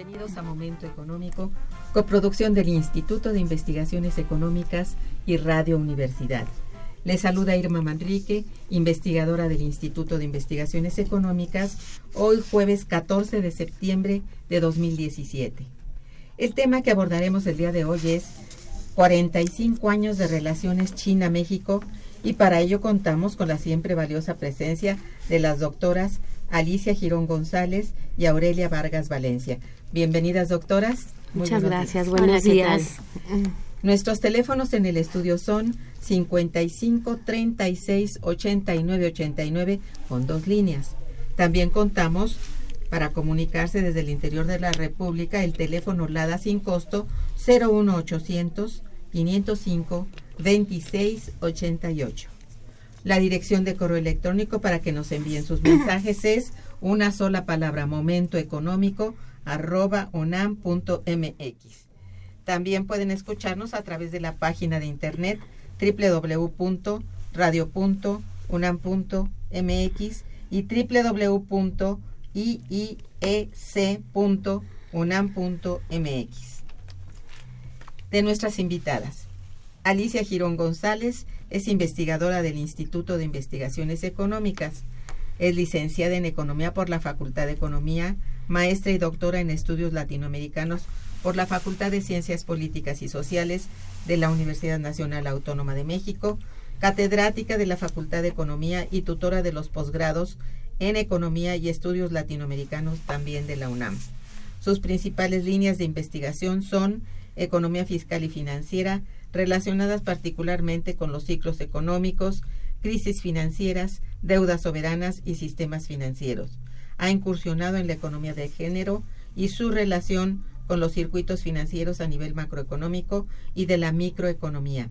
Económico, coproducción del Instituto de Investigaciones Económicas y Radio Universidad. Le saluda Irma Manrique, investigadora del Instituto de Investigaciones Económicas, hoy jueves 14 de septiembre de 2017. El tema que abordaremos el día de hoy es 45 años de relaciones China-México y para ello contamos con la siempre valiosa presencia de las doctoras Alicia Girón González y Aurelia Vargas Valencia. Bienvenidas, doctoras. Muchas gracias. Buenos días. Nuestros teléfonos en el estudio son 55 36 89 89 con dos líneas. También contamos para comunicarse desde el interior de la República el teléfono LADA sin costo 01800 505 26 88. La dirección de correo electrónico para que nos envíen sus mensajes es una sola palabra momento económico arroba unam.mx. También pueden escucharnos a través de la página de internet www.radio.unam.mx y www.iiec.unam.mx. De nuestras invitadas, Alicia Girón González es investigadora del Instituto de Investigaciones Económicas. Es licenciada en Economía por la Facultad de Economía maestra y doctora en estudios latinoamericanos por la Facultad de Ciencias Políticas y Sociales de la Universidad Nacional Autónoma de México, catedrática de la Facultad de Economía y tutora de los posgrados en Economía y Estudios Latinoamericanos también de la UNAM. Sus principales líneas de investigación son economía fiscal y financiera, relacionadas particularmente con los ciclos económicos, crisis financieras, deudas soberanas y sistemas financieros ha incursionado en la economía de género y su relación con los circuitos financieros a nivel macroeconómico y de la microeconomía.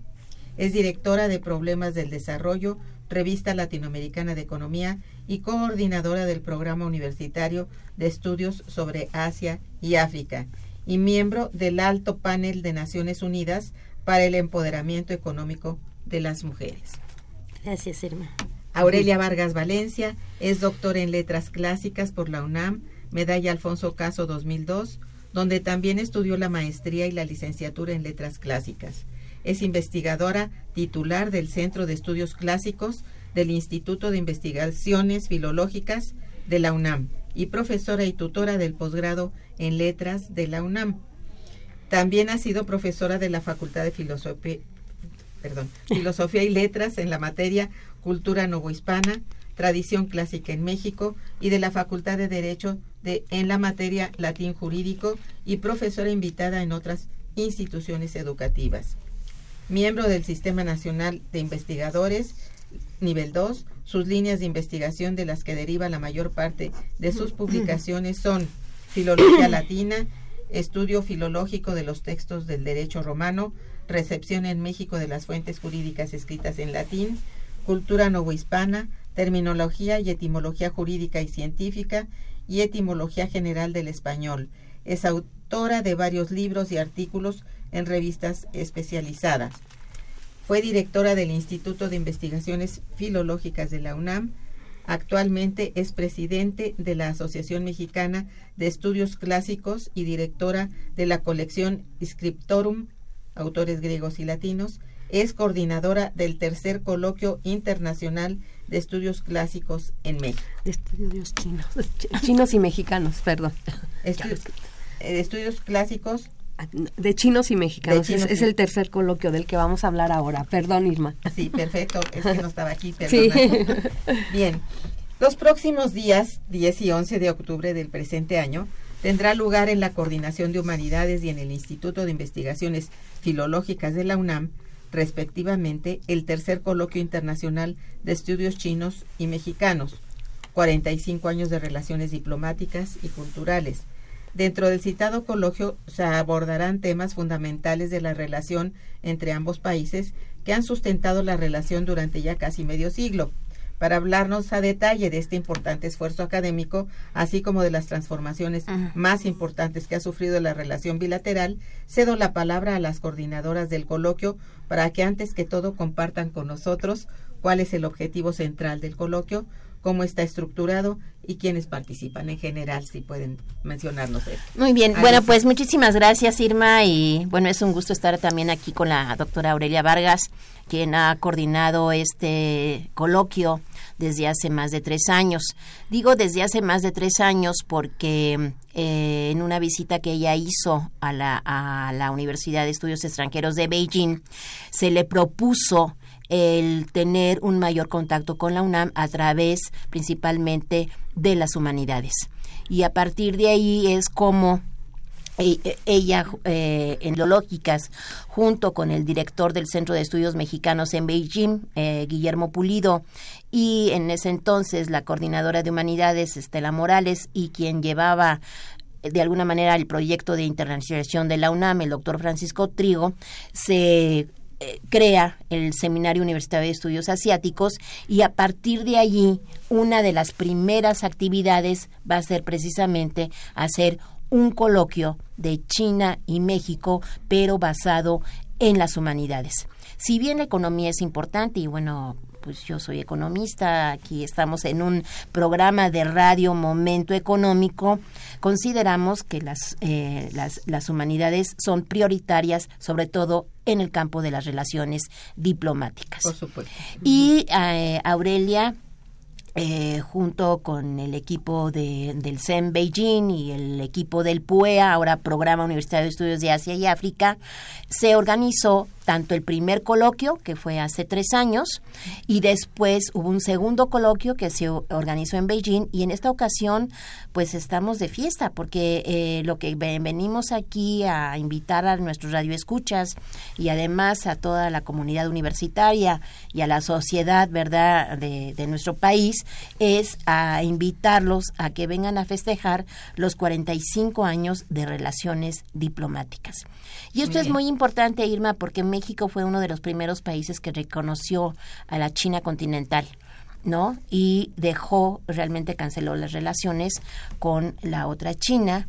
Es directora de Problemas del Desarrollo, Revista Latinoamericana de Economía y coordinadora del Programa Universitario de Estudios sobre Asia y África y miembro del Alto Panel de Naciones Unidas para el Empoderamiento Económico de las Mujeres. Gracias, Irma. Aurelia Vargas Valencia es doctora en Letras Clásicas por la UNAM, medalla Alfonso Caso 2002, donde también estudió la maestría y la licenciatura en Letras Clásicas. Es investigadora titular del Centro de Estudios Clásicos del Instituto de Investigaciones Filológicas de la UNAM y profesora y tutora del posgrado en Letras de la UNAM. También ha sido profesora de la Facultad de Filosofía, Filosofía y Letras en la materia Cultura Novohispana, Tradición Clásica en México y de la Facultad de Derecho de, en la materia latín jurídico y profesora invitada en otras instituciones educativas. Miembro del Sistema Nacional de Investigadores, nivel 2, sus líneas de investigación de las que deriva la mayor parte de sus publicaciones son Filología Latina, Estudio Filológico de los Textos del Derecho Romano, Recepción en México de las Fuentes Jurídicas escritas en latín, Cultura Novohispana, Terminología y Etimología Jurídica y Científica y Etimología General del Español. Es autora de varios libros y artículos en revistas especializadas. Fue directora del Instituto de Investigaciones Filológicas de la UNAM. Actualmente es presidente de la Asociación Mexicana de Estudios Clásicos y directora de la colección Scriptorum, autores griegos y latinos. Es coordinadora del tercer coloquio internacional de estudios clásicos en México. De estudios chinos. Chinos y mexicanos, perdón. Estudios, eh, estudios clásicos ah, de chinos y mexicanos. es, el tercer coloquio del que vamos a hablar ahora. Perdón, Irma. Sí, perfecto. Es que no estaba aquí, perdón. Bien. Los próximos días, 10 y 11 de octubre del presente año, tendrá lugar en la Coordinación de Humanidades y en el Instituto de Investigaciones Filológicas de la UNAM respectivamente, el tercer coloquio internacional de estudios chinos y mexicanos, 45 años de relaciones diplomáticas y culturales. Dentro del citado coloquio se abordarán temas fundamentales de la relación entre ambos países que han sustentado la relación durante ya casi medio siglo para hablarnos a detalle de este importante esfuerzo académico, así como de las transformaciones más importantes que ha sufrido la relación bilateral, cedo la palabra a las coordinadoras del coloquio para que antes que todo compartan con nosotros cuál es el objetivo central del coloquio, cómo está estructurado y quiénes participan en general, si pueden mencionarnos esto. Muy bien, bueno, pues muchísimas gracias Irma y bueno, es un gusto estar también aquí con la doctora Aurelia Vargas, quien ha coordinado este coloquio desde hace más de tres años. Digo desde hace más de tres años porque eh, en una visita que ella hizo a la, a la Universidad de Estudios Extranjeros de Beijing, se le propuso el tener un mayor contacto con la UNAM a través principalmente de las humanidades. Y a partir de ahí es como ella eh, en Lológicas, junto con el director del Centro de Estudios Mexicanos en Beijing, eh, Guillermo Pulido, y en ese entonces la coordinadora de humanidades, Estela Morales, y quien llevaba eh, de alguna manera el proyecto de internacionalización de la UNAM, el doctor Francisco Trigo, se crea el Seminario Universitario de Estudios Asiáticos y a partir de allí una de las primeras actividades va a ser precisamente hacer un coloquio de China y México, pero basado en las humanidades. Si bien la economía es importante y bueno, pues yo soy economista, aquí estamos en un programa de radio Momento Económico, consideramos que las, eh, las, las, humanidades son prioritarias, sobre todo en el campo de las relaciones diplomáticas. Por supuesto. Y eh, Aurelia eh, junto con el equipo de, del CEM Beijing y el equipo del PUEA, ahora Programa Universitario de Estudios de Asia y África, se organizó tanto el primer coloquio, que fue hace tres años, y después hubo un segundo coloquio que se organizó en Beijing, y en esta ocasión, pues estamos de fiesta, porque eh, lo que venimos aquí a invitar a nuestros radioescuchas y además a toda la comunidad universitaria y a la sociedad, ¿verdad?, de, de nuestro país, es a invitarlos a que vengan a festejar los 45 años de relaciones diplomáticas. Y esto es muy importante, Irma, porque México fue uno de los primeros países que reconoció a la China continental. ¿no? Y dejó, realmente canceló las relaciones con la otra China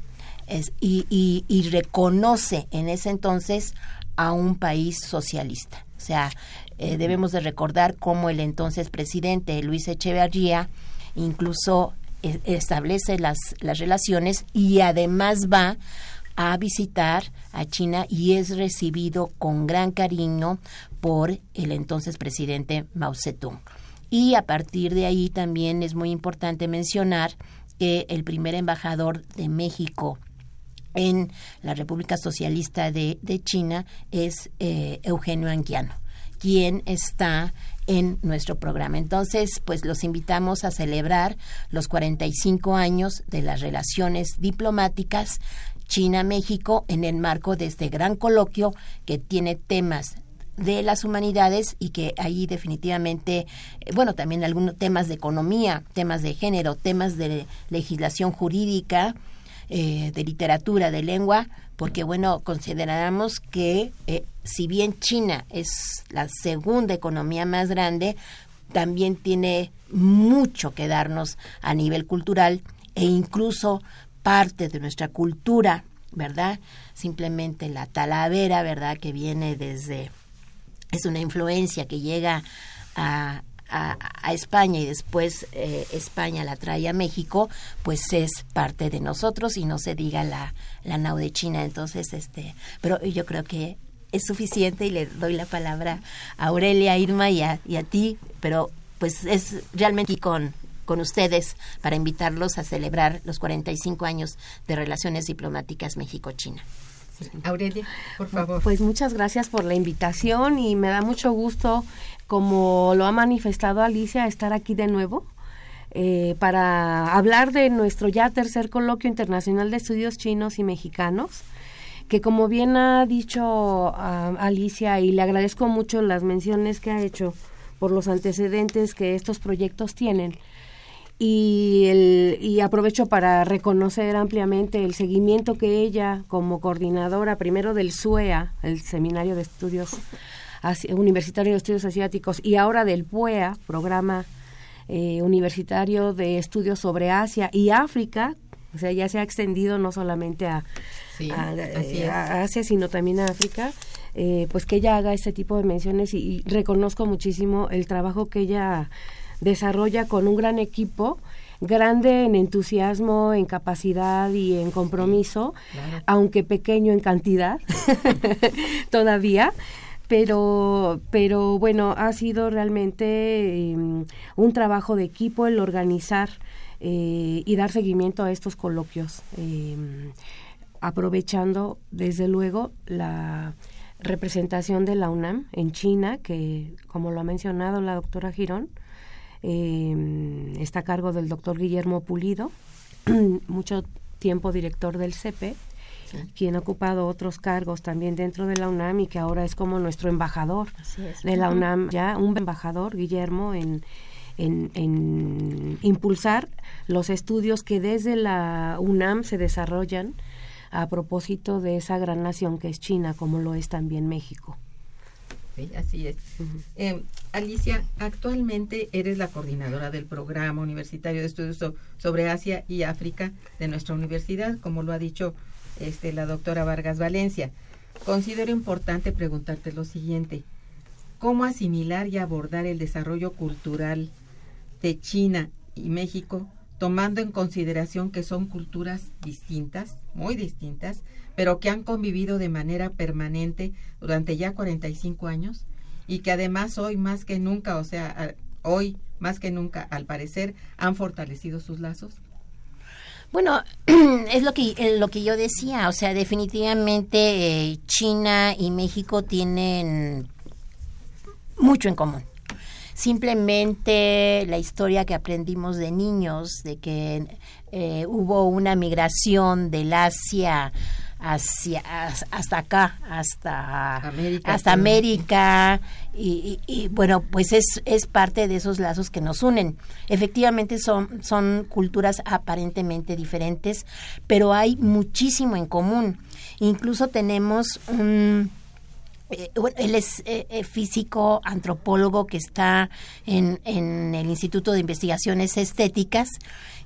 y, reconoce en ese entonces a un país socialista. O sea, eh, debemos de recordar cómo el entonces presidente Luis Echeverría incluso eh, establece las, las relaciones y además va a visitar a China y es recibido con gran cariño por el entonces presidente Mao Zedong. Y a partir de ahí también es muy importante mencionar que el primer embajador de México en la República Socialista de, China es eh, Eugenio Anguiano quien está en nuestro programa. Entonces, pues los invitamos a celebrar los 45 años de las relaciones diplomáticas China-México en el marco de este gran coloquio que tiene temas de las humanidades y que ahí definitivamente, eh, bueno, también algunos temas de economía, temas de género, temas de legislación jurídica, eh, de literatura, de lengua, porque bueno, consideramos que eh, si bien China es la segunda economía más grande, también tiene mucho que darnos a nivel cultural e incluso parte de nuestra cultura, ¿verdad? Simplemente la talavera, ¿verdad? Que viene desde, es una influencia que llega a, a, España y después eh, España la trae a México, pues es parte de nosotros y no se diga la, la nau de China. Entonces, este, pero yo creo que es suficiente y le doy la palabra a Aurelia, Irma y a, y a ti, pero pues es realmente con, con ustedes para invitarlos a celebrar los 45 años de relaciones diplomáticas México-China. Aurelia, por favor. Pues muchas gracias por la invitación y me da mucho gusto, como lo ha manifestado Alicia, estar aquí de nuevo. Eh, para hablar de nuestro ya tercer coloquio internacional de estudios chinos y mexicanos, que como bien ha dicho ah, Alicia, y le agradezco mucho las menciones que ha hecho por los antecedentes que estos proyectos tienen, y, el, y aprovecho para reconocer ampliamente el seguimiento que ella, como coordinadora primero del SUEA, el Seminario de Estudios Universitario de Estudios Asiáticos, y ahora del PUEA, Programa eh, Universitario de Estudios sobre Asia y África, o sea, ya se ha extendido no solamente a, eh, Asia, sino también a África, eh, pues que ella haga este tipo de menciones y reconozco muchísimo el trabajo que ella desarrolla con un gran equipo grande en entusiasmo, en capacidad y en compromiso, aunque pequeño en cantidad todavía. Pero, pero bueno, ha sido realmente em, un trabajo de equipo el organizar eh, y dar seguimiento a estos coloquios, em, aprovechando desde luego la representación de la UNAM en China, que como lo ha mencionado la doctora Girón, eh, está a cargo del doctor Guillermo Pulido, mucho tiempo director del CEPE, quien ha ocupado otros cargos también dentro de la UNAM y que ahora es como nuestro embajador de la UNAM, ya un embajador, Guillermo, en, en, en, impulsar los estudios que desde la UNAM se desarrollan a propósito de esa gran nación que es China, como lo es también México así es. Em, Alicia, actualmente eres la coordinadora del programa universitario de estudios sobre Asia y África de nuestra universidad, como lo ha dicho este, la doctora Vargas Valencia. Considero importante preguntarte lo siguiente. ¿Cómo asimilar y abordar el desarrollo cultural de China y México, tomando en consideración que son culturas distintas, muy distintas, pero que han convivido de manera permanente durante ya 45 años y que además hoy más que nunca, o sea, hoy más que nunca, al parecer, han fortalecido sus lazos? Bueno, es lo que lo que yo decía, o sea, definitivamente eh, China y México tienen mucho en común. Simplemente la historia que aprendimos de niños, de que eh, hubo una migración del Asia hacia hasta acá hasta América, hasta América y, bueno pues es, es parte de esos lazos que nos unen. Efectivamente son son culturas aparentemente diferentes pero hay muchísimo en común. Incluso tenemos un eh, él es eh, eh, físico, antropólogo que está en, en el Instituto de Investigaciones Estéticas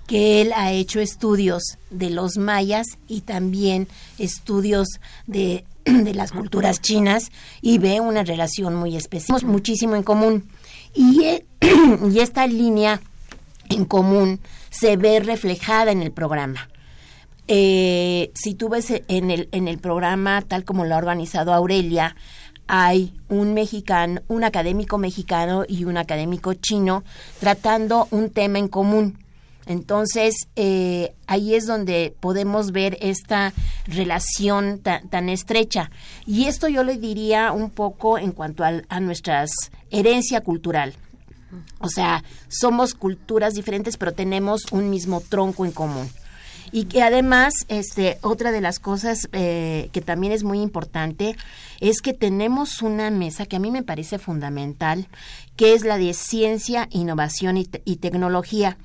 que él ha hecho estudios de los mayas y también estudios de, las culturas chinas y ve una relación muy especial. Muchísimo en común. E, y esta línea en común se ve reflejada en el programa. Eh, si tú ves en el, en el programa, tal como lo ha organizado Aurelia, hay un mexicano, un académico mexicano y un académico chino tratando un tema en común Entonces, eh, ahí es donde podemos ver esta relación tan, estrecha. Y esto yo le diría un poco en cuanto a, a nuestra herencia cultural. O sea, somos culturas diferentes, pero tenemos un mismo tronco en común. Y que además, este, otra de las cosas eh, que también es muy importante es que tenemos una mesa que a mí me parece fundamental, que es la de ciencia, innovación y, tecnología.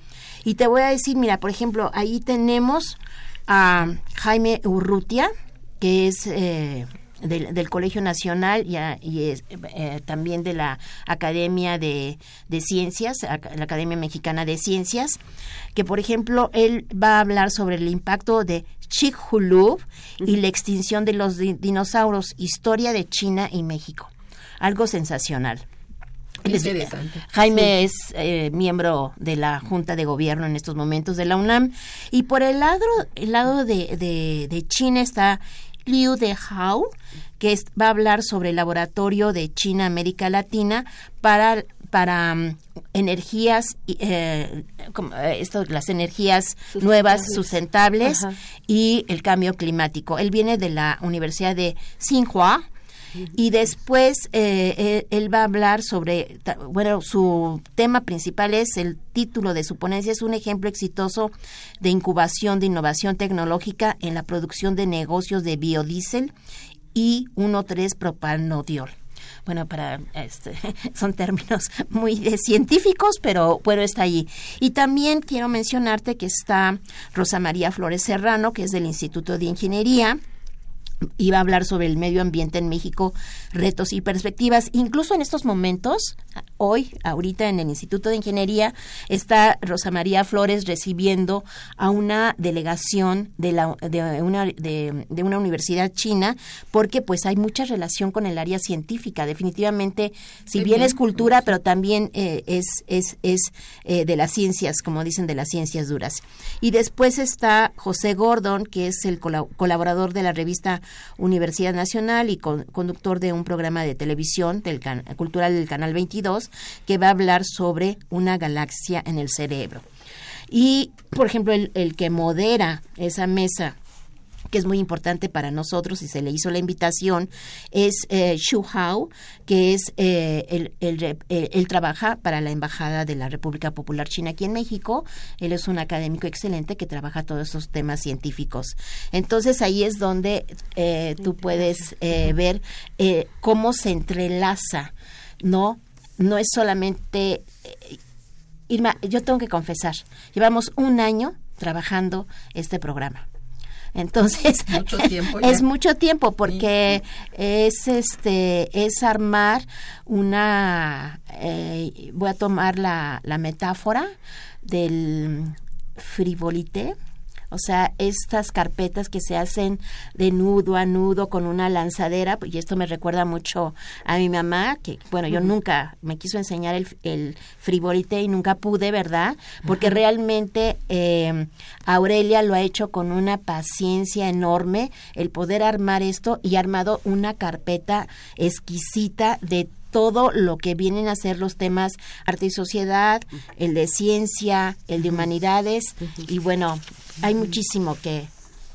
Y te voy a decir, mira, por ejemplo, ahí tenemos a Jaime Urrutia, que es eh, del, Colegio Nacional y, y eh, también de la Academia de, Ciencias, la Academia Mexicana de Ciencias, que por ejemplo él va a hablar sobre el impacto de Chicxulub y la extinción de los dinosaurios, historia de China y México. Algo sensacional. Interesante. Jaime es eh, miembro de la Junta de Gobierno en estos momentos de la UNAM. Y por el lado, el lado de, de, de China está Liu de Hao, que va a hablar sobre el laboratorio de China América Latina para para um, energías eh, eh, esto, las energías nuevas sustentables y el cambio climático. Él viene de la Universidad de Tsinghua y después eh, él, va a hablar sobre, bueno, su tema principal es el título de su ponencia, es un ejemplo exitoso de incubación de innovación tecnológica en la producción de negocios de biodiesel y 1,3 propanodiol bueno, para este, son términos muy científicos, pero bueno, está allí. Y también quiero mencionarte que está Rosa María Flores Serrano, que es del Instituto de Ingeniería, iba a hablar sobre el medio ambiente en México, retos y perspectivas. Incluso en estos momentos, hoy, ahorita en el Instituto de Ingeniería, está Rosa María Flores recibiendo a una delegación de, la, de, una, de, una universidad china, porque pues hay mucha relación con el área científica. Definitivamente, si bien, es cultura, pero también eh, es, es, es eh, de las ciencias, como dicen, de las ciencias duras. Y después está José Gordon, que es el colaborador de la revista Universidad Nacional y conductor de un programa de televisión del cultural del Canal 22 que va a hablar sobre una galaxia en el cerebro. Y, por ejemplo, el que modera esa mesa que es muy importante para nosotros y se le hizo la invitación, es eh, Xu Hao, que es eh, el, él trabaja para la Embajada de la República Popular China aquí en México. Él es un académico excelente que trabaja todos esos temas científicos. Entonces ahí es donde eh, tú puedes ver cómo se entrelaza, ¿no? No es solamente... Irma, yo tengo que confesar, llevamos un año trabajando este programa entonces, es mucho tiempo porque es este es armar una eh, voy a tomar la, la metáfora del frivolité o sea, estas carpetas que se hacen de nudo a nudo con una lanzadera, y esto me recuerda mucho a mi mamá, que bueno, yo nunca me quiso enseñar el, el frivolite y nunca pude, ¿verdad? Porque realmente eh, Aurelia lo ha hecho con una paciencia enorme, el poder armar esto y ha armado una carpeta exquisita de todo lo que vienen a ser los temas arte y sociedad, el de ciencia, el de humanidades y bueno, hay muchísimo que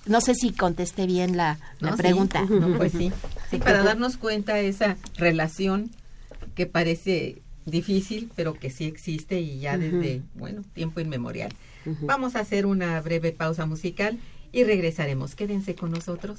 no sé si contesté bien la, pregunta. pues sí. Sí, para darnos cuenta de esa relación que parece difícil, pero que sí existe y ya desde, bueno, tiempo inmemorial. Vamos a hacer una breve pausa musical y regresaremos. Quédense con nosotros.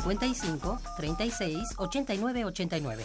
55 36 89 89.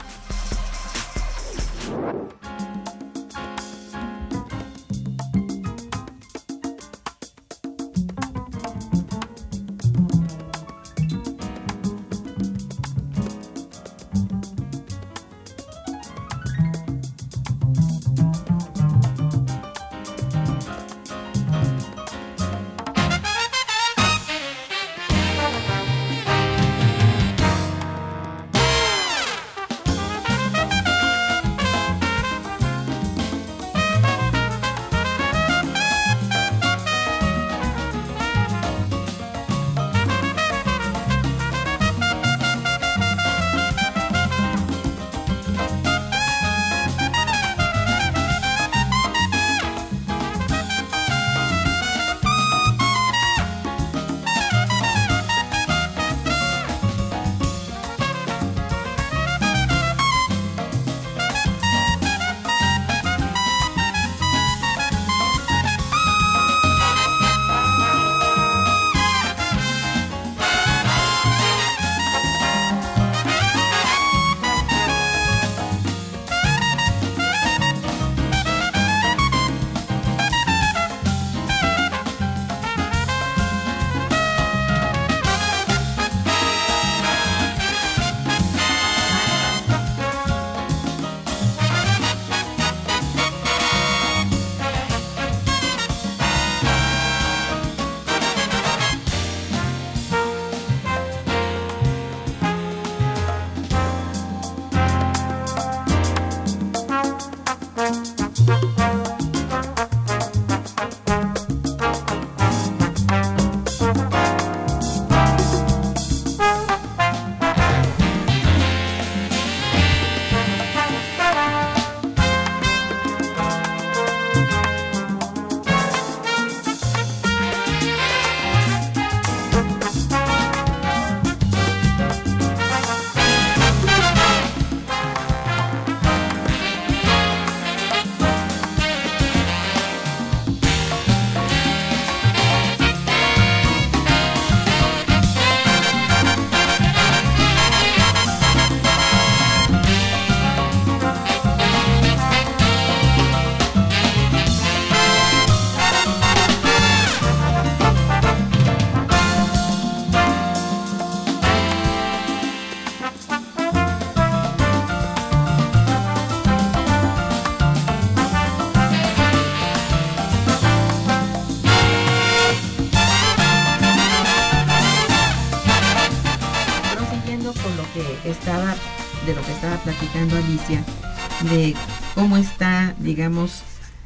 De cómo está, digamos,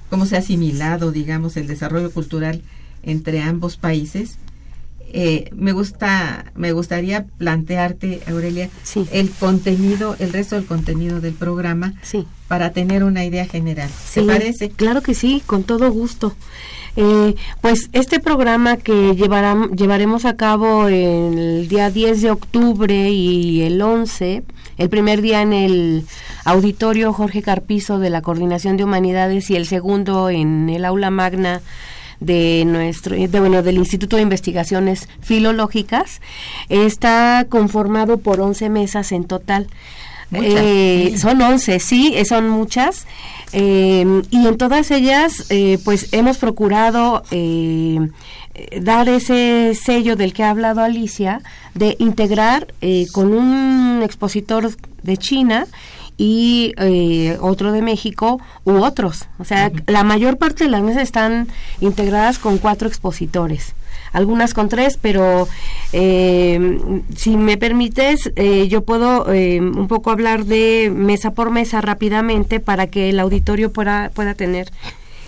cómo se ha asimilado, digamos, el desarrollo cultural entre ambos países. Eh, me gusta, me gustaría plantearte, Aurelia, el contenido, el resto del contenido del programa, sí. para tener una idea general. ¿Te parece? Claro que sí, con todo gusto. Eh, pues este programa que llevaremos a cabo el día 10 de octubre y el 11 el primer día en el auditorio Jorge Carpizo de la Coordinación de Humanidades y el segundo en el aula magna de nuestro, de, bueno, del Instituto de Investigaciones Filológicas, está conformado por 11 mesas en total. Eh, son 11, sí, eh, son muchas. Eh, y en todas ellas, pues hemos procurado dar ese sello del que ha hablado Alicia, de integrar con un expositor de China y otro de México u otros. O sea, la mayor parte de las mesas están integradas con cuatro expositores algunas con tres, pero eh, si me permites, eh, yo puedo eh, un poco hablar de mesa por mesa rápidamente para que el auditorio pueda, pueda tener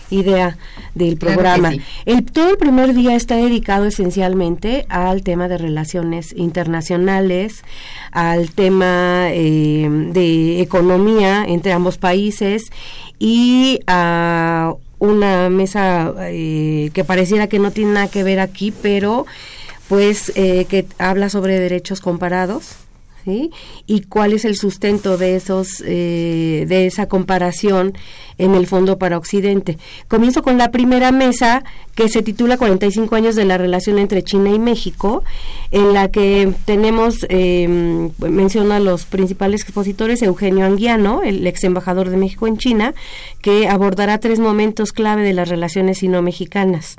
idea del programa. el, todo el primer día está dedicado esencialmente al tema de relaciones internacionales, al tema de economía entre ambos países y a una mesa eh, que pareciera que no tiene nada que ver aquí, pero pues eh, que habla sobre derechos comparados y cuál es el sustento de esos eh, de esa comparación en el fondo para Occidente. Comienzo con la primera mesa que se titula 45 años de la relación entre China y México, en la que tenemos, eh, menciona los principales expositores, Eugenio Anguiano, el ex embajador de México en China, que abordará tres momentos clave de las relaciones sino-mexicanas.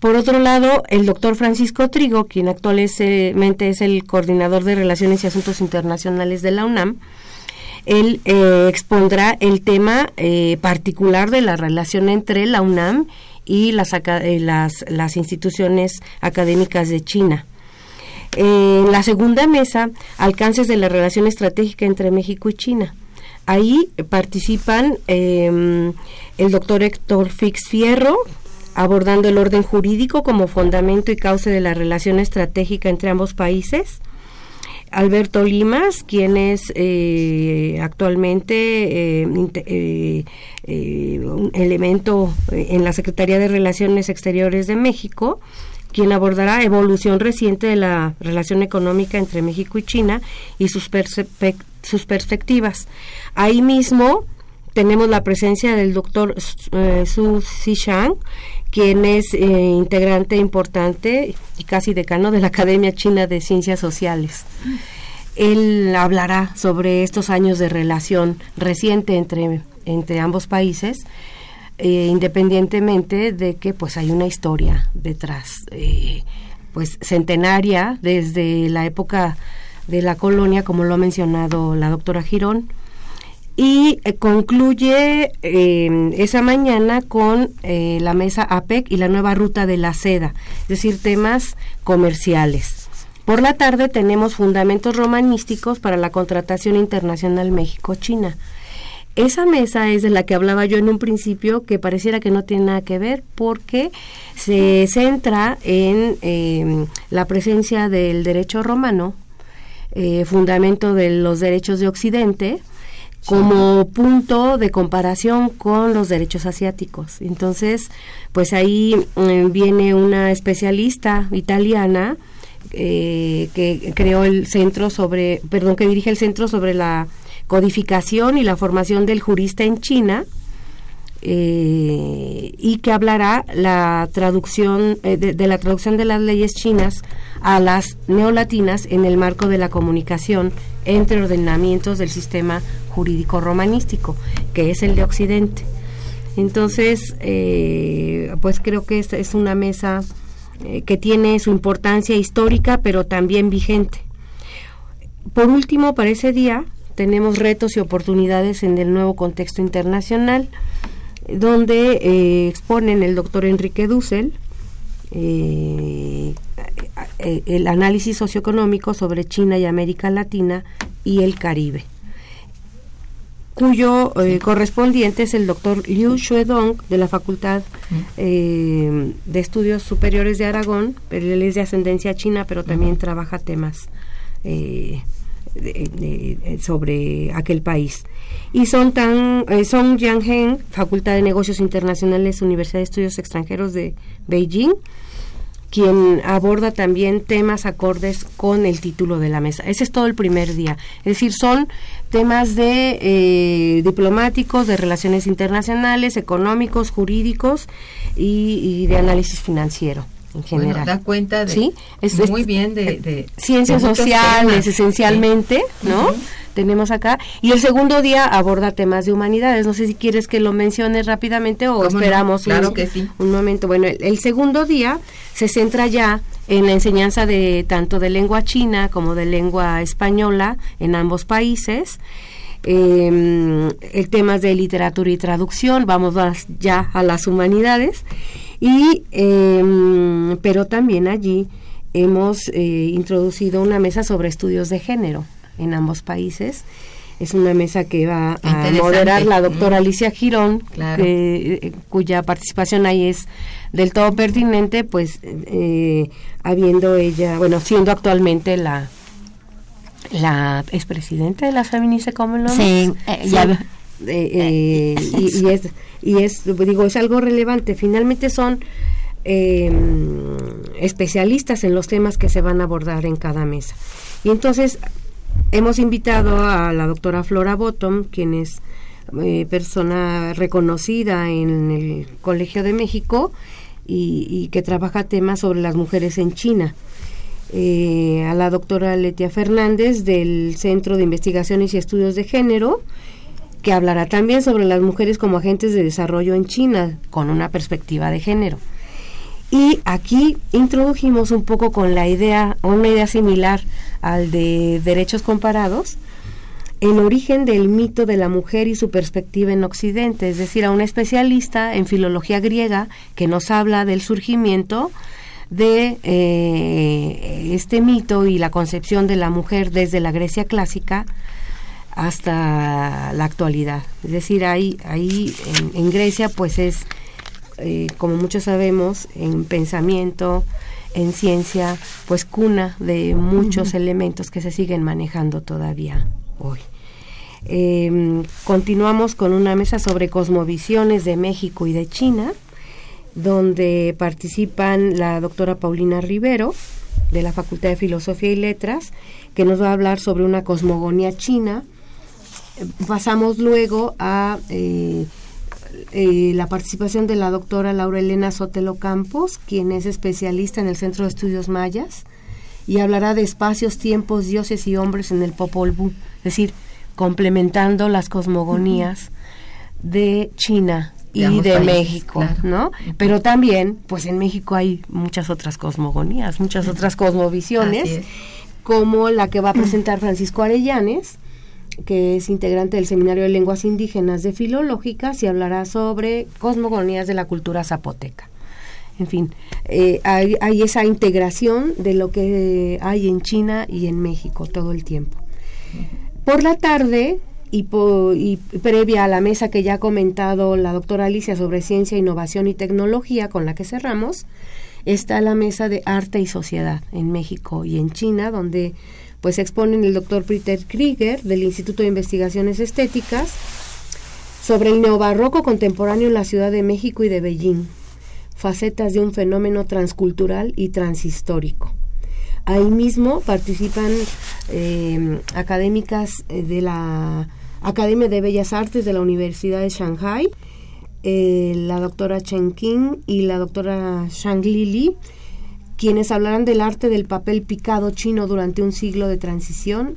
Por otro lado, el doctor Francisco Trigo, quien actualmente es el coordinador de Relaciones y Asuntos Internacionales de la UNAM, él eh, expondrá el tema eh, particular de la relación entre la UNAM y las, eh, las, las instituciones académicas de China. En la segunda mesa, alcances de la relación estratégica entre México y China. Ahí participan em, el doctor Héctor Fix Fierro, abordando el orden jurídico como fundamento y causa de la relación estratégica entre ambos países. Alberto Limas, quien es eh, actualmente eh, eh, un elemento en la Secretaría de Relaciones Exteriores de México, quien abordará evolución reciente de la relación económica entre México y China y sus, sus perspectivas. Ahí mismo tenemos la presencia del doctor Su Xishang, quien es eh, integrante importante y casi decano de la Academia China de Ciencias Sociales. Él hablará sobre estos años de relación reciente entre, entre ambos países, eh, independientemente de que pues hay una historia detrás, eh, pues centenaria desde la época de la colonia, como lo ha mencionado la doctora Girón, y eh, concluye em, esa mañana con eh, la mesa APEC y la nueva ruta de la seda, es decir, temas comerciales. Por la tarde tenemos fundamentos romanísticos para la contratación internacional México-China. Esa mesa es de la que hablaba yo en un principio, que pareciera que no tiene nada que ver, porque se centra en em, la presencia del derecho romano, eh, fundamento de los derechos de Occidente, como punto de comparación con los derechos asiáticos. Entonces, pues ahí eh, viene una especialista italiana eh, que creó el centro sobre, perdón, que dirige el centro sobre la codificación y la formación del jurista en China eh, y que hablará la traducción de, la traducción de las leyes chinas a las neolatinas en el marco de la comunicación entre ordenamientos del sistema jurídico romanístico, que es el de Occidente. Entonces, eh, pues creo que esta es una mesa eh, que tiene su importancia histórica, pero también vigente. Por último, para ese día tenemos retos y oportunidades en el nuevo contexto internacional, donde eh, exponen el doctor Enrique Dussel, el análisis socioeconómico sobre China y América Latina y el Caribe cuyo eh, correspondiente es el doctor Liu Xuedong de la Facultad eh, de Estudios Superiores de Aragón, él es de ascendencia china, pero también trabaja temas eh, sobre aquel país. Y son tan, Song Jiangheng, Facultad de Negocios Internacionales, Universidad de Estudios Extranjeros de Beijing, quien aborda también temas acordes con el título de la mesa. Ese es todo el primer día. Es decir, son temas de eh, diplomáticos, de relaciones internacionales, económicos, jurídicos y, de análisis financiero en general. da cuenta de ¿Sí? muy bien de, ciencias sociales esencialmente, ¿no? Tenemos acá. Y el segundo día aborda temas de humanidades. No sé si quieres que lo menciones rápidamente o esperamos claro que sí. un momento. Bueno, el, segundo día se centra ya en la enseñanza de tanto de lengua china como de lengua española en ambos países. Eh, el tema de literatura y traducción, vamos ya a las humanidades. Y, em, pero también allí hemos eh, introducido una mesa sobre estudios de género en ambos países. Es una mesa que va a moderar la doctora Alicia Girón, eh, cuya participación ahí es del todo pertinente, pues eh, habiendo ella, bueno, siendo actualmente la la expresidenta de la Feminista Common Sí, eh, y, es y es digo es algo relevante. Finalmente son em, especialistas en los temas que se van a abordar en cada mesa. Y entonces hemos invitado a la doctora Flora Bottom, quien es eh, persona reconocida en el Colegio de México y, que trabaja temas sobre las mujeres en China. Eh, a la doctora Letia Fernández del Centro de Investigaciones y Estudios de Género, que hablará también sobre las mujeres como agentes de desarrollo en China, con una perspectiva de género. Y aquí introdujimos un poco con la idea, una idea similar al de derechos comparados, el origen del mito de la mujer y su perspectiva en Occidente, es decir, a un especialista en filología griega que nos habla del surgimiento de eh, este mito y la concepción de la mujer desde la Grecia clásica hasta la actualidad. Es decir, ahí, ahí en Grecia pues es eh, como muchos sabemos, en pensamiento, en ciencia, pues cuna de muchos elementos que se siguen manejando todavía hoy. Em, continuamos con una mesa sobre cosmovisiones de México y de China, donde participan la doctora Paulina Rivero, de la Facultad de Filosofía y Letras, que nos va a hablar sobre una cosmogonía china. Pasamos luego a eh, eh, la participación de la doctora Laura Elena Sotelo Campos, quien es especialista en el Centro de Estudios Mayas, y hablará de espacios, tiempos, dioses y hombres en el Popol Vuh, es decir, complementando las cosmogonías de China y de, México, ¿no? Pero también, pues en México hay muchas otras cosmogonías, muchas otras cosmovisiones, como la que va a presentar Francisco Arellanes, que es integrante del Seminario de Lenguas Indígenas de Filológicas y hablará sobre cosmogonías de la cultura zapoteca. En fin, eh, hay, esa integración de lo que hay en China y en México todo el tiempo. Por la tarde, y, y, previa a la mesa que ya ha comentado la doctora Alicia sobre ciencia, innovación y tecnología, con la que cerramos, está la mesa de arte y sociedad en México y en China, donde pues exponen el doctor Peter Krieger del Instituto de Investigaciones Estéticas sobre el neobarroco contemporáneo en la Ciudad de México y de Beijing, facetas de un fenómeno transcultural y transhistórico. Ahí mismo participan em, académicas eh, de la Academia de Bellas Artes de la Universidad de Shanghai, eh, la doctora Chen Qing y la doctora Shang Li quienes hablarán del arte del papel picado chino durante un siglo de transición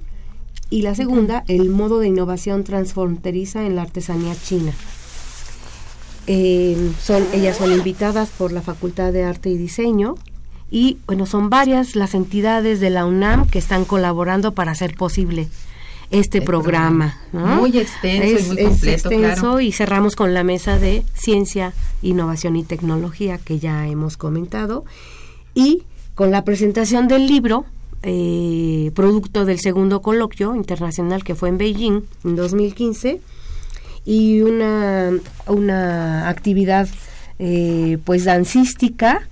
y la segunda, el modo de innovación transfronteriza en la artesanía china. Eh, son, ellas son invitadas por la Facultad de Arte y Diseño y bueno, son varias las entidades de la UNAM que están colaborando para hacer posible este programa. Muy extenso y muy completo. extenso y cerramos con la mesa de ciencia, innovación y tecnología que ya hemos comentado y con la presentación del libro, eh, producto del segundo coloquio internacional que fue en Beijing en 2015, y una, una actividad eh, pues dancística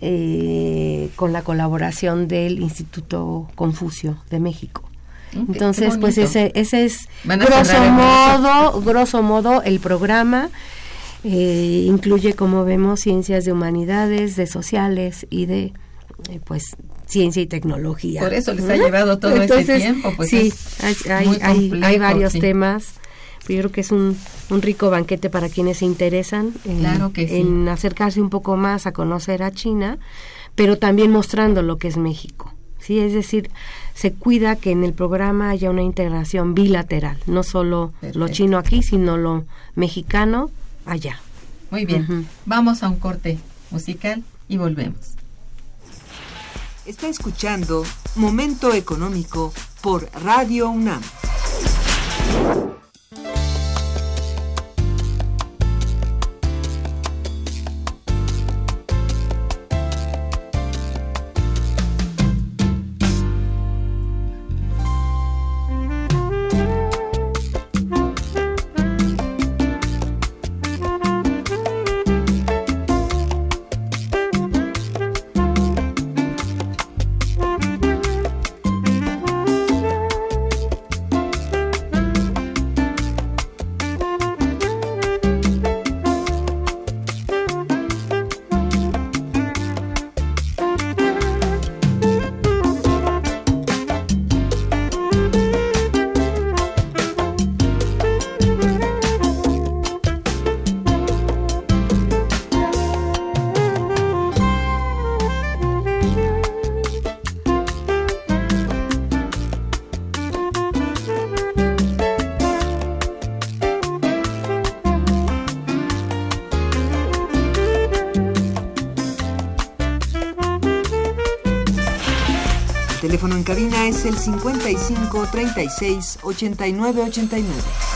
eh, con la colaboración del Instituto Confucio de México. Entonces, pues ese, ese es grosso modo, grosso modo el programa. Eh, incluye, como vemos, ciencias de humanidades, de sociales y de, eh, pues, ciencia y tecnología. Por eso les ha llevado todo ese tiempo. Pues sí, hay, varios temas. Yo creo que es un, un, rico banquete para quienes se interesan en, en acercarse un poco más a conocer a China, pero también mostrando lo que es México. Sí, es decir, se cuida que en el programa haya una integración bilateral, no solo lo chino aquí, sino lo mexicano allá. Muy bien, vamos a un corte musical y volvemos. Está escuchando Momento Económico por Radio UNAM. Es el 55 36 89 89.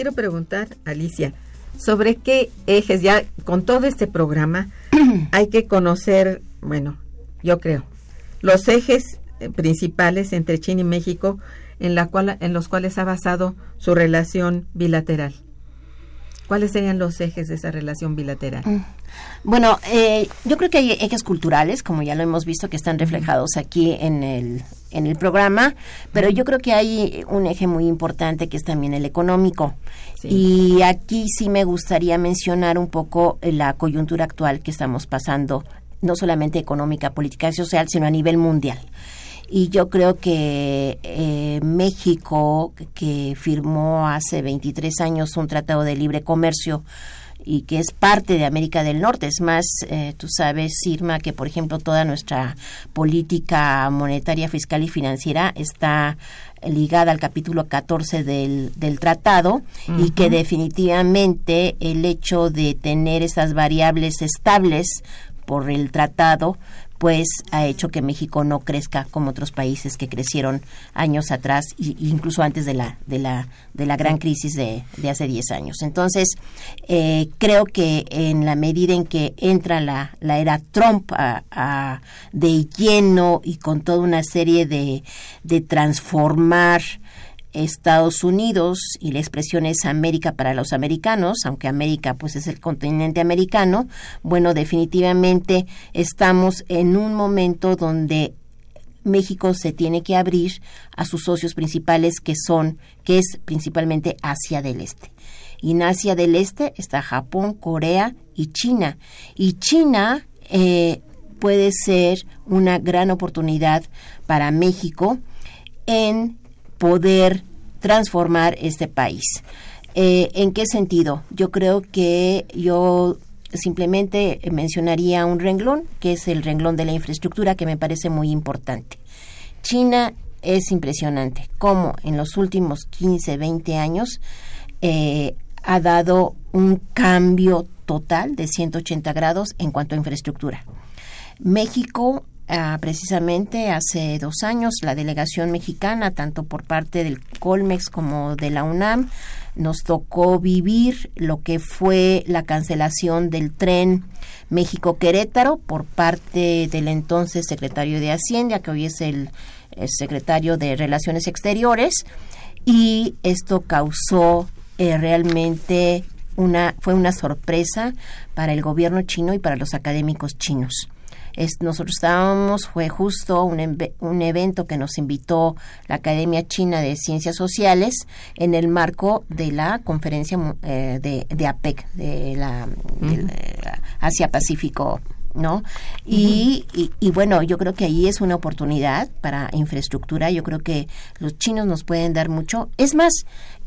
Quiero preguntar, Alicia, sobre qué ejes, ya con todo este programa, hay que conocer, bueno, yo creo, los ejes eh, principales entre China y México en, la cual, en los cuales ha basado su relación bilateral. ¿Cuáles serían los ejes de esa relación bilateral? Mm. Bueno, eh, yo creo que hay ejes culturales, como ya lo hemos visto, que están reflejados aquí en el, en el programa, pero yo creo que hay un eje muy importante que es también el económico. Y aquí sí me gustaría mencionar un poco la coyuntura actual que estamos pasando, no solamente económica, política y social, sino a nivel mundial y yo creo que eh, México, que firmó hace 23 años un tratado de libre comercio y que es parte de América del Norte. Es más, eh, tú sabes, Irma, que por ejemplo toda nuestra política monetaria, fiscal y financiera está ligada al capítulo 14 del, del tratado y que definitivamente el hecho de tener esas variables estables por el tratado pues ha hecho que México no crezca como otros países que crecieron años atrás e incluso antes de la de la de la gran crisis de, de hace 10 años. Entonces, eh, creo que en la medida en que entra la, la era Trump a, de lleno y con toda una serie de, de transformar Estados Unidos y la expresión es América para los americanos, aunque América pues es el continente americano, bueno, definitivamente estamos en un momento donde México se tiene que abrir a sus socios principales que son, que es principalmente Asia del Este. Y en Asia del Este está Japón, Corea y China. Y China eh, puede ser una gran oportunidad para México en poder transformar este país. Eh, ¿En qué sentido? Yo creo que yo simplemente mencionaría un renglón, que es el renglón de la infraestructura, que me parece muy importante. China es impresionante cómo en los últimos 15, 20 años eh, ha dado un cambio total de 180 grados en cuanto a infraestructura. México Ah, precisamente hace dos años la delegación mexicana, tanto por parte del Colmex como de la UNAM, nos tocó vivir lo que fue la cancelación del tren México-Querétaro por parte del entonces secretario de Hacienda, que hoy es el, secretario de Relaciones Exteriores, y esto causó eh, realmente una, fue una sorpresa para el gobierno chino y para los académicos chinos nosotros estábamos, fue justo un, un, evento que nos invitó la Academia China de Ciencias Sociales en el marco de la conferencia eh, de, de, APEC, de la, Asia Pacífico ¿no? Y, y, bueno, yo creo que ahí es una oportunidad para infraestructura. Yo creo que los chinos nos pueden dar mucho. Es más,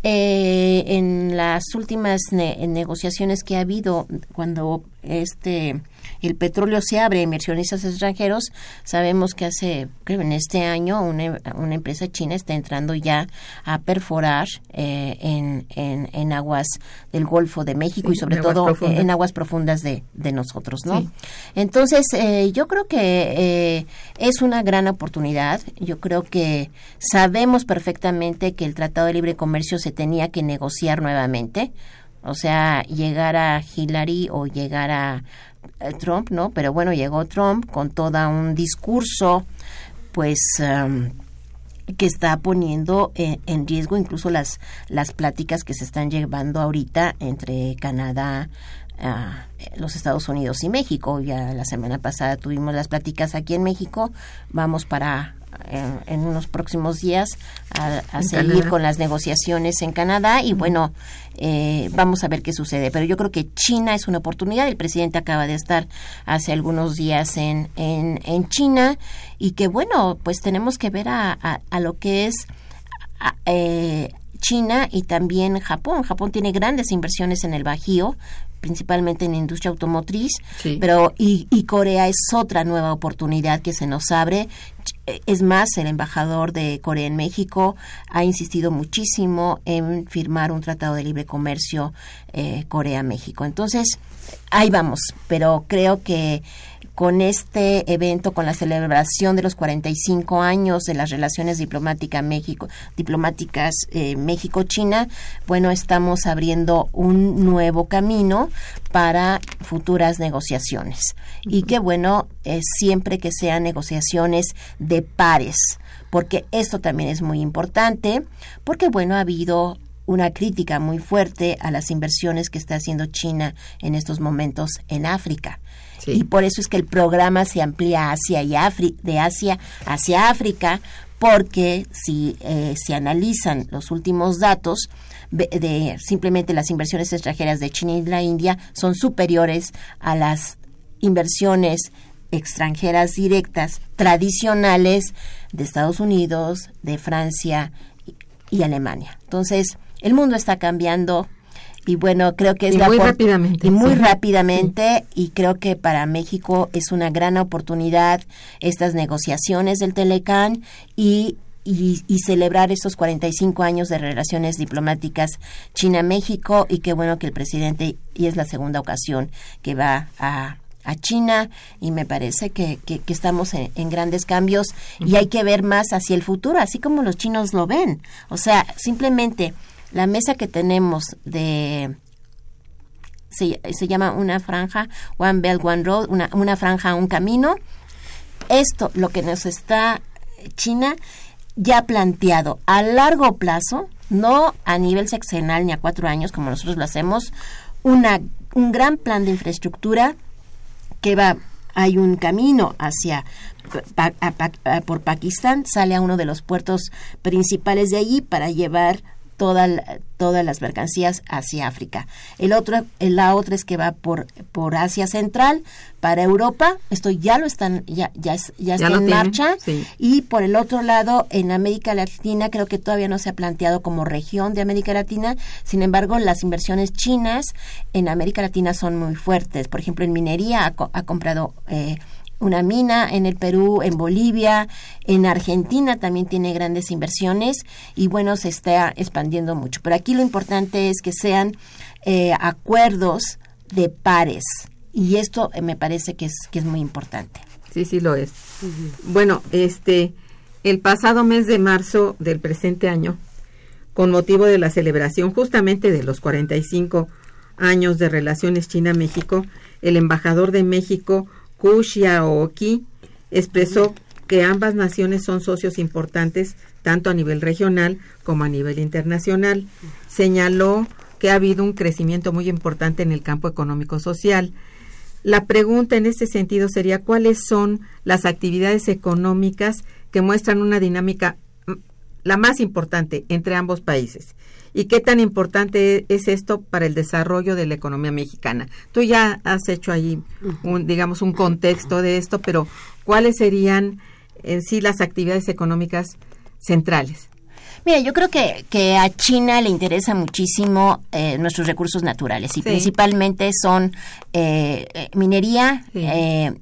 eh, en las últimas negociaciones que ha habido, cuando este el petróleo se abre a inversionistas extranjeros, sabemos que hace, creo en este año, una, una empresa china está entrando ya a perforar eh, en, en, aguas del Golfo de México y sobre todo en aguas profundas de, de nosotros, ¿no? Entonces, eh, yo creo que eh, es una gran oportunidad. Yo creo que sabemos perfectamente que el Tratado de Libre Comercio se tenía que negociar nuevamente. O sea, llegar a Hillary o llegar a, Trump, ¿no? Pero bueno, llegó Trump con todo un discurso, pues... que está poniendo en, riesgo incluso las las pláticas que se están llevando ahorita entre Canadá, ah, los Estados Unidos y México. Ya la semana pasada tuvimos las pláticas aquí en México. Vamos para en, unos próximos días a, seguir con las negociaciones en Canadá y bueno, eh, vamos a ver qué sucede. Pero yo creo que China es una oportunidad. El presidente acaba de estar hace algunos días en, en, en China y que bueno, pues tenemos que ver a, a, lo que es... Eh, China y también Japón. Japón tiene grandes inversiones en el Bajío, principalmente en industria automotriz, pero y, y, Corea es otra nueva oportunidad que se nos abre es más, el embajador de Corea en México ha insistido muchísimo en firmar un tratado de libre comercio eh, Corea-México. Entonces, ahí vamos, pero creo que con este evento, con la celebración de los 45 años de las relaciones diplomáticas México, diplomáticas eh, México-China, bueno, estamos abriendo un nuevo camino para futuras negociaciones. Y qué bueno, siempre que sean negociaciones de pares, porque esto también es muy importante, porque bueno, ha habido una crítica muy fuerte a las inversiones que está haciendo China en estos momentos en África. Y por eso es que el programa se amplía hacia y de Asia hacia África, porque si eh, se analizan los últimos datos, de simplemente las inversiones extranjeras de China y la India son superiores a las inversiones extranjeras directas tradicionales de Estados Unidos, de Francia y, Alemania. Entonces, el mundo está cambiando y bueno, creo que es muy rápidamente. Y muy rápidamente y creo que para México es una gran oportunidad estas negociaciones del Telecán y y, celebrar estos 45 años de relaciones diplomáticas China-México y qué bueno que el presidente, y es la segunda ocasión que va a, a China y me parece que, que, estamos en, grandes cambios y hay que ver más hacia el futuro, así como los chinos lo ven. O sea, simplemente la mesa que tenemos de... Se, se llama una franja, One Belt, One Road, una, una franja, un camino. Esto, lo que nos está China ya planteado a largo plazo, no a nivel sexenal ni a cuatro años como nosotros lo hacemos, una, un gran plan de infraestructura que va, hay un camino hacia por Pakistán, sale a uno de los puertos principales de allí para llevar todas las mercancías hacia África. El otro, la otra es que va por, por Asia Central para Europa. Esto ya lo están, ya, ya, ya, está en marcha. Y por el otro lado, en América Latina, creo que todavía no se ha planteado como región de América Latina. Sin embargo, las inversiones chinas en América Latina son muy fuertes. Por ejemplo, en minería ha, ha comprado eh, una mina en el Perú, en Bolivia, en Argentina también tiene grandes inversiones y bueno, se está expandiendo mucho. Pero aquí lo importante es que sean eh, acuerdos de pares y esto eh, me parece que es, que es muy importante. Sí, sí lo es. Bueno, este, el pasado mes de marzo del presente año, con motivo de la celebración justamente de los 45 años de relaciones China-México, el embajador de México Hu Xiaoqi expresó que ambas naciones son socios importantes tanto a nivel regional como a nivel internacional. Señaló que ha habido un crecimiento muy importante en el campo económico-social. La pregunta en este sentido sería cuáles son las actividades económicas que muestran una dinámica mm, la más importante entre ambos países y qué tan importante es esto para el desarrollo de la economía mexicana. Tú ya has hecho ahí un, digamos, un contexto de esto, pero ¿cuáles serían en sí las actividades económicas centrales? Mira, yo creo que, que a China le interesa muchísimo eh, nuestros recursos naturales y principalmente son eh, eh, minería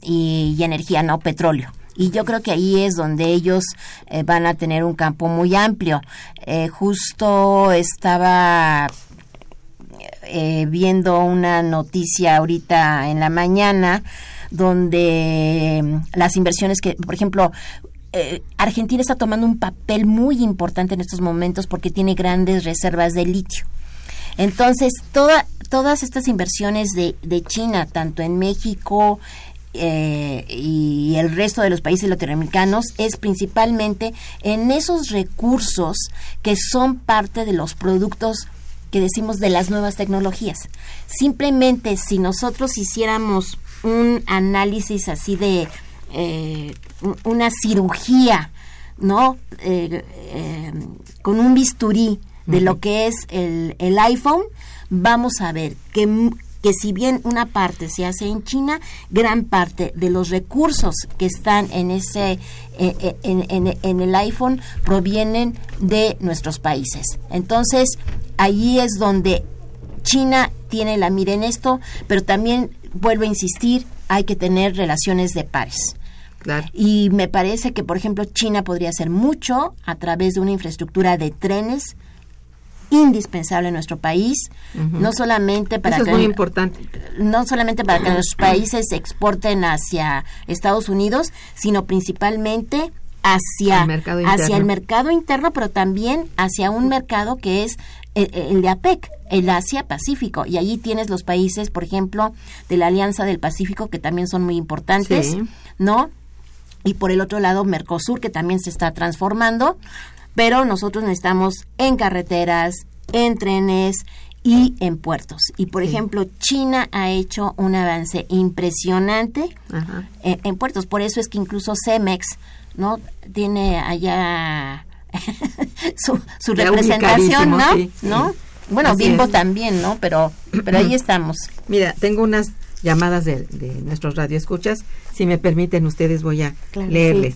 y, energía, no petróleo y yo creo que ahí es donde ellos eh, van a tener un campo muy amplio. Eh, justo estaba eh, viendo una noticia ahorita en la mañana donde mm, las inversiones que, por ejemplo, Argentina está tomando un papel muy importante en estos momentos porque tiene grandes reservas de litio. Entonces, toda, todas estas inversiones de, de China, tanto en México, eh, y el resto de los países latinoamericanos es principalmente en esos recursos que son parte de los productos que decimos de las nuevas tecnologías. Simplemente si nosotros hiciéramos un análisis así de eh, una cirugía, ¿no? Eh, con un bisturí de lo que es el, el iPhone, vamos a ver que que si bien una parte se hace en China, gran parte de los recursos que están en ese eh, eh, en, el iPhone provienen de nuestros países. Entonces, allí es donde China tiene la mira en esto, pero también vuelvo a insistir, hay que tener relaciones de pares. Y me parece que, por ejemplo, China podría hacer mucho a través de una infraestructura de trenes indispensable en nuestro país, no solamente para que, muy importante. no solamente para que los países se exporten hacia Estados Unidos, sino principalmente hacia el hacia el mercado interno, pero también hacia un mercado que es el, de APEC, el Asia Pacífico, y allí tienes los países, por ejemplo, de la Alianza del Pacífico que también son muy importantes, ¿no? Y por el otro lado Mercosur que también se está transformando pero nosotros necesitamos en carreteras, en trenes y en puertos. Y por ejemplo, China ha hecho un avance impresionante en, puertos. Por eso es que incluso Cemex, ¿no? Tiene allá su, representación, ¿no? ¿no? Bueno, Bimbo también, ¿no? Pero, pero ahí estamos. Mira, tengo unas llamadas de, de nuestros radioescuchas. Si me permiten, ustedes voy a leerles.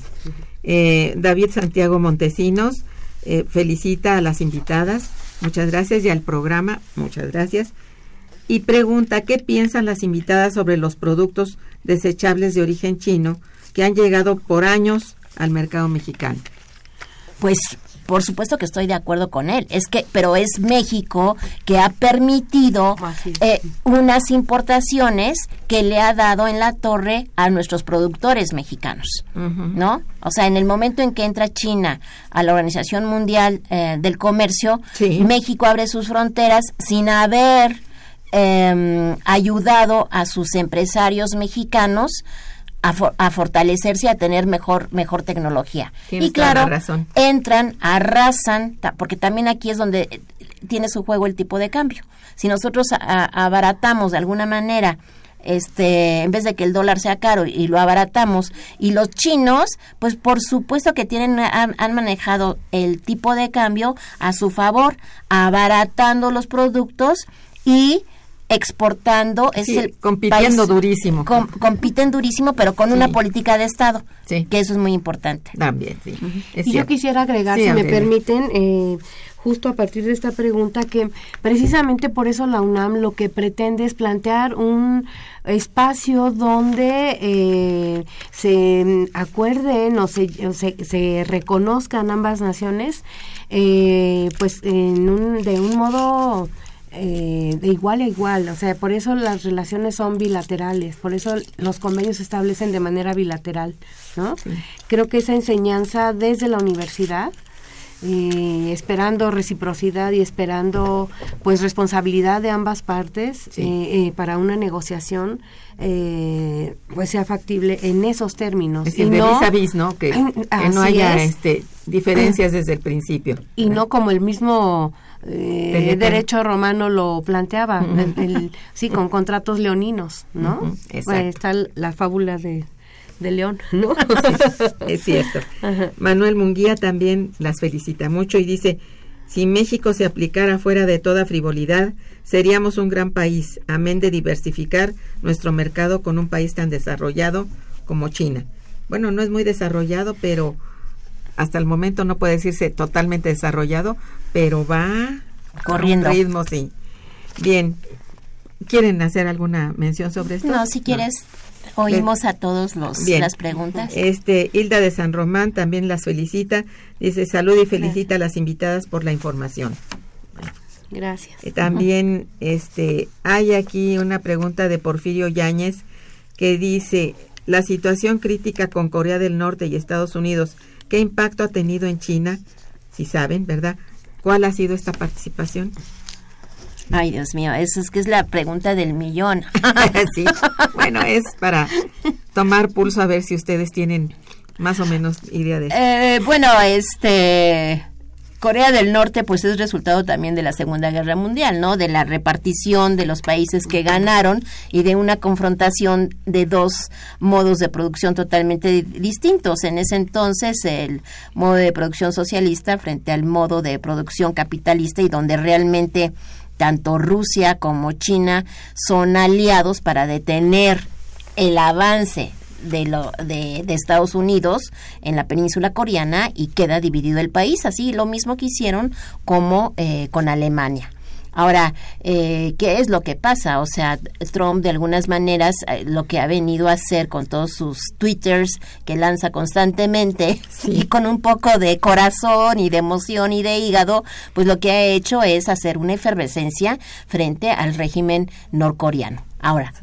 Eh, David Santiago Montesinos eh, felicita a las invitadas, muchas gracias, y al programa, muchas gracias. Y pregunta, ¿qué piensan las invitadas sobre los productos desechables de origen chino que han llegado por años al mercado mexicano? Pues por supuesto que estoy de acuerdo con él. Es que, pero es México que ha permitido eh, unas importaciones que le ha dado en la torre a nuestros productores mexicanos, ¿no? O sea, en el momento en que entra China a la Organización Mundial eh, del Comercio, México abre sus fronteras sin haber em, ayudado a sus empresarios mexicanos a, fortalecerse y a tener mejor mejor tecnología. y claro, entran, arrasan, porque también aquí es donde eh, tiene su juego el tipo de cambio. Si nosotros abaratamos de alguna manera este, en vez de que el dólar sea caro y lo abaratamos. Y los chinos, pues por supuesto que tienen, han, manejado el tipo de cambio a su favor, abaratando los productos y exportando es el compitiendo durísimo. compiten durísimo pero con una política de estado que eso es muy importante. También sí. Y yo quisiera agregar si me permiten eh, justo a partir de esta pregunta que precisamente por eso la UNAM lo que pretende es plantear un espacio donde eh, se acuerden o se, se, reconozcan ambas naciones eh, pues en un, de un modo eh, de igual a igual, o sea, por eso las relaciones son bilaterales, por eso los convenios se establecen de manera bilateral, ¿no? Creo que esa enseñanza desde la universidad, eh, esperando reciprocidad y esperando pues responsabilidad de ambas partes eh, para una negociación pues sea factible en esos términos. Y de no, vis a vis, ¿no? Que, no haya este diferencias desde el principio. Y no como el mismo eh, derecho romano lo planteaba, sí, con contratos leoninos, ¿no? está la fábula de, de León, ¿no? es cierto. Manuel Munguía también las felicita mucho y dice, si México se aplicara fuera de toda frivolidad, seríamos un gran país, amén de diversificar nuestro mercado con un país tan desarrollado como China. Bueno, no es muy desarrollado, pero hasta el momento no puede decirse totalmente desarrollado, pero va corriendo. ritmo, sí. Bien. ¿Quieren hacer alguna mención sobre esto? No, si quieres, oímos a todos los las preguntas. Este Hilda de San Román también las felicita, dice salud y felicita a las invitadas por la información. Gracias. Eh, también este hay aquí una pregunta de Porfirio Yáñez que dice la situación crítica con Corea del Norte y Estados Unidos ¿Qué impacto ha tenido en China? Si saben, ¿verdad? ¿Cuál ha sido esta participación? Ay, Dios mío, eso es que es la pregunta del millón. sí, bueno, es para tomar pulso a ver si ustedes tienen más o menos idea de eso. Eh, bueno, este Corea del Norte pues es resultado también de la Segunda Guerra Mundial, ¿no? De la repartición de los países que ganaron y de una confrontación de dos modos de producción totalmente distintos. En ese entonces el modo de producción socialista frente al modo de producción capitalista y donde realmente tanto Rusia como China son aliados para detener el avance de, lo, de, Estados Unidos en la península coreana y queda dividido el país, así lo mismo que hicieron como eh, con Alemania. Ahora, eh, ¿qué es lo que pasa? O sea, Trump de algunas maneras eh, lo que ha venido a hacer con todos sus twitters que lanza constantemente y con un poco de corazón y de emoción y de hígado, pues lo que ha hecho es hacer una efervescencia frente al régimen norcoreano. Ahora,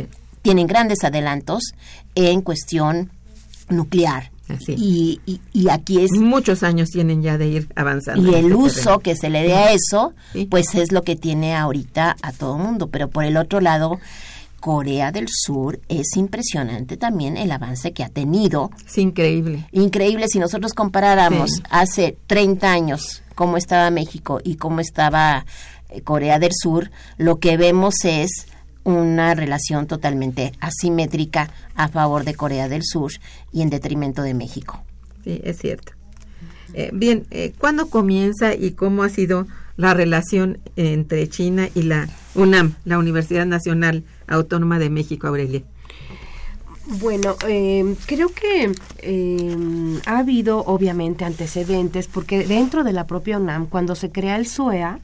tienen grandes adelantos en cuestión nuclear. Y, y, aquí es... Muchos años tienen ya de ir avanzando. Y el este uso que se le dé a eso, pues es lo que tiene ahorita a todo mundo. Pero por el otro lado, Corea del Sur es impresionante también el avance que ha tenido. Es increíble. Increíble si nosotros comparáramos hace 30 años cómo estaba México y cómo estaba eh, Corea del Sur, lo que vemos es una relación totalmente asimétrica a favor de Corea del Sur y en detrimento de México. Sí, es cierto. Eh, bien, eh, ¿cuándo comienza y cómo ha sido la relación entre China y la UNAM, la Universidad Nacional Autónoma de México, Aurelia? Bueno, eh, creo que eh, ha habido obviamente antecedentes porque dentro de la propia UNAM, cuando se crea el SUEA,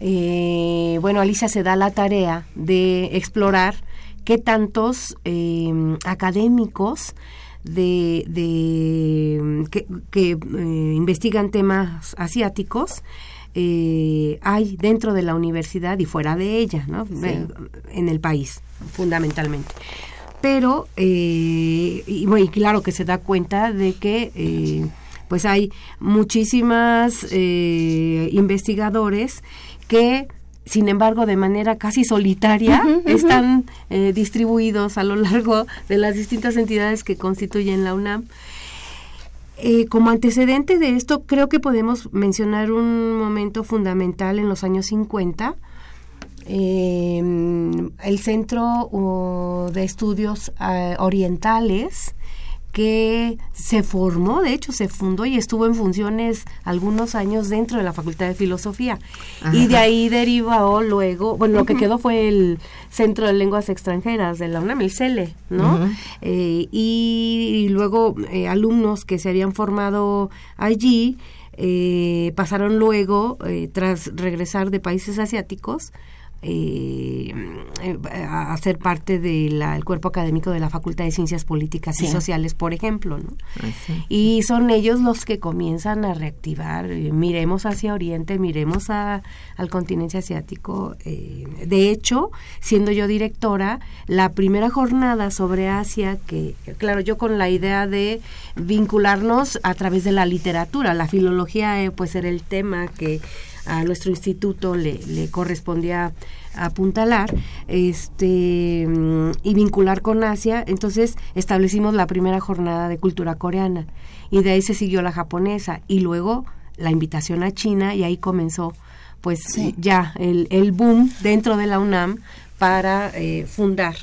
eh, bueno, Alicia se da la tarea de explorar qué tantos académicos de, de que, que, eh, investigan temas asiáticos eh, hay dentro de la universidad y fuera de ella, ¿no? En el país, fundamentalmente. Pero, eh, y, bueno, y claro que se da cuenta de que eh, pues hay muchísimas eh, investigadores que sin embargo, de manera casi solitaria, están eh, distribuidos a lo largo de las distintas entidades que constituyen la UNAM. Eh, como antecedente de esto, creo que podemos mencionar un momento fundamental en los años 50. Eh, el Centro uh, de Estudios eh, Orientales que se formó, de hecho se fundó y estuvo en funciones algunos años dentro de la Facultad de Filosofía. Y de ahí derivó luego, bueno, lo que quedó fue el Centro de Lenguas Extranjeras de la UNAM, el CELE, ¿no? Eh, y, y luego eh, alumnos que se habían formado allí eh, pasaron luego, tras regresar de países asiáticos, eh, eh, a ser parte del cuerpo académico de la Facultad de Ciencias Políticas y. Sociales, por ejemplo. ¿no? Sí. Y son ellos los que comienzan a reactivar, eh, miremos hacia Oriente, miremos a- al continente asiático. eh, de hecho, siendo yo directora, la primera jornada sobre Asia, que claro, yo con la idea de vincularnos a través de la literatura, la filología pues era el tema que a nuestro instituto le, le correspondía apuntalar este mm, y vincular con Asia, entonces establecimos la primera jornada de cultura coreana y de ahí se siguió la japonesa y luego la invitación a China y ahí comenzó pues ya el, el boom dentro de la UNAM para eh, fundar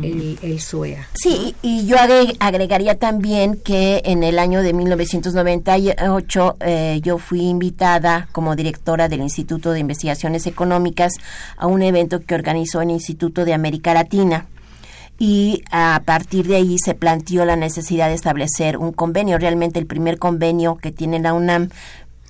el, el SUEA. Sí, y yo agre- agregaría también que en el año de 1998 eh, yo fui invitada como directora del Instituto de Investigaciones Económicas a un evento que organizó el Instituto de América Latina. Y a partir de ahí se planteó la necesidad de establecer un convenio, realmente el primer convenio que tiene la UNAM.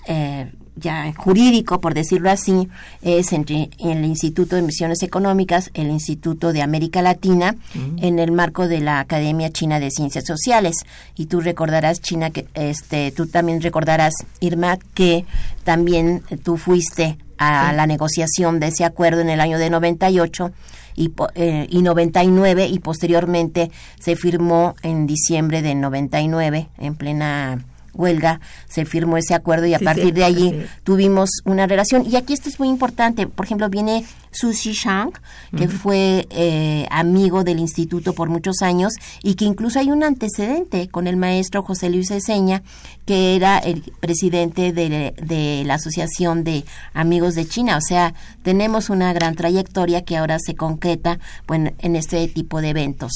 Eh, ya jurídico, por decirlo así, es entre el Instituto de Misiones Económicas, el Instituto de América Latina, en el marco de la Academia China de Ciencias Sociales. Y tú recordarás, China, que este, tú también recordarás, Irma, que también tú fuiste a la negociación de ese acuerdo en el año de 98 y, eh, y 99 y posteriormente se firmó en diciembre de 99 en plena huelga se firmó ese acuerdo y a Sí, partir sí, de allí tuvimos una relación. Y aquí esto es muy importante por ejemplo viene Sushi Shang que fue eh, amigo del instituto por muchos años y que incluso hay un antecedente con el maestro José Luis Eseña que era el presidente de, de la asociación de amigos de China. O sea tenemos una gran trayectoria que ahora se concreta bueno, en este tipo de eventos.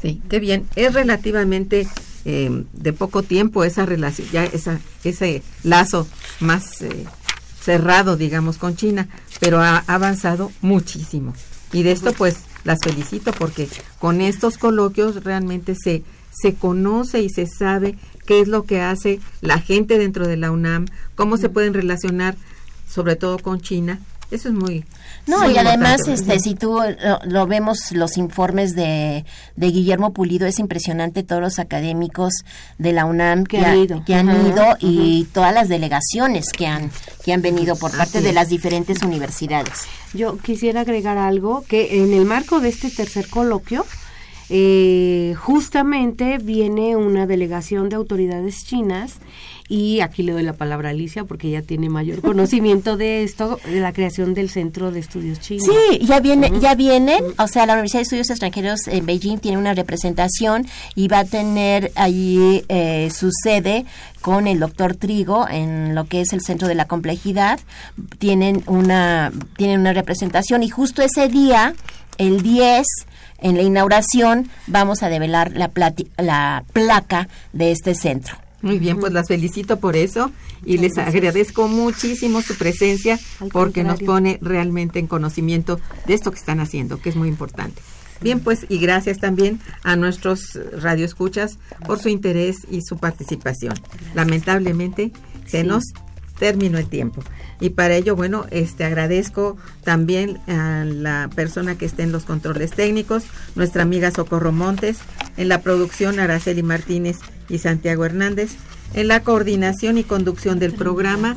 Sí, qué bien. Es relativamente eh, de poco tiempo esa relación, ya esa, ese lazo más eh, cerrado, digamos, con China, pero ha avanzado muchísimo. Y de esto, pues, las felicito porque con estos coloquios realmente se, se conoce y se sabe qué es lo que hace la gente dentro de la UNAM, cómo se pueden relacionar, sobre todo con China. Eso es muy... No, muy y además, este, si tú lo, lo vemos, los informes de, de Guillermo Pulido, es impresionante todos los académicos de la UNAM Que que, han ha- ido. que han Ajá, ido y todas las delegaciones que han, que han venido por parte Así de es. las diferentes universidades. Yo quisiera agregar algo, que en el marco de este tercer coloquio, eh, justamente viene una delegación de autoridades chinas y aquí le doy la palabra a Alicia porque ella tiene mayor conocimiento de esto, de la creación del Centro de Estudios Chinos. Sí, ya viene, ya vienen, o sea, la Universidad de Estudios Extranjeros en Beijing tiene una representación y va a tener allí eh, su sede con el doctor Trigo en lo que es el Centro de la Complejidad. Tienen una, tienen una representación y justo ese día, el 10, en la inauguración, vamos a develar la, la placa de este centro. Muy bien, pues las felicito por eso y les agradezco muchísimo su presencia Al porque nos pone realmente en conocimiento de esto que están haciendo, que es muy importante. Bien, pues y gracias también a nuestros radioescuchas por su interés y su participación. Lamentablemente se nos término el tiempo. Y para ello, bueno, este agradezco también a la persona que está en los controles técnicos, nuestra amiga Socorro Montes, en la producción Araceli Martínez y Santiago Hernández, en la coordinación y conducción del programa,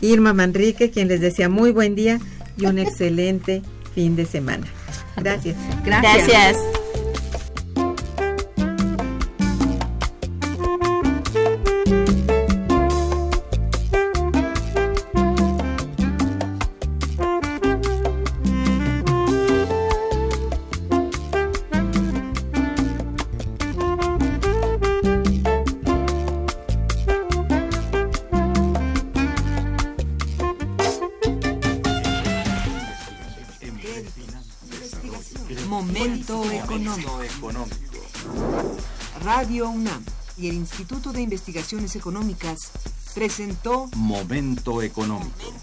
Irma Manrique, quien les decía muy buen día y un excelente fin de semana. Gracias. Gracias. Momento Instituto de Investigaciones Económicas presentó Momento económico.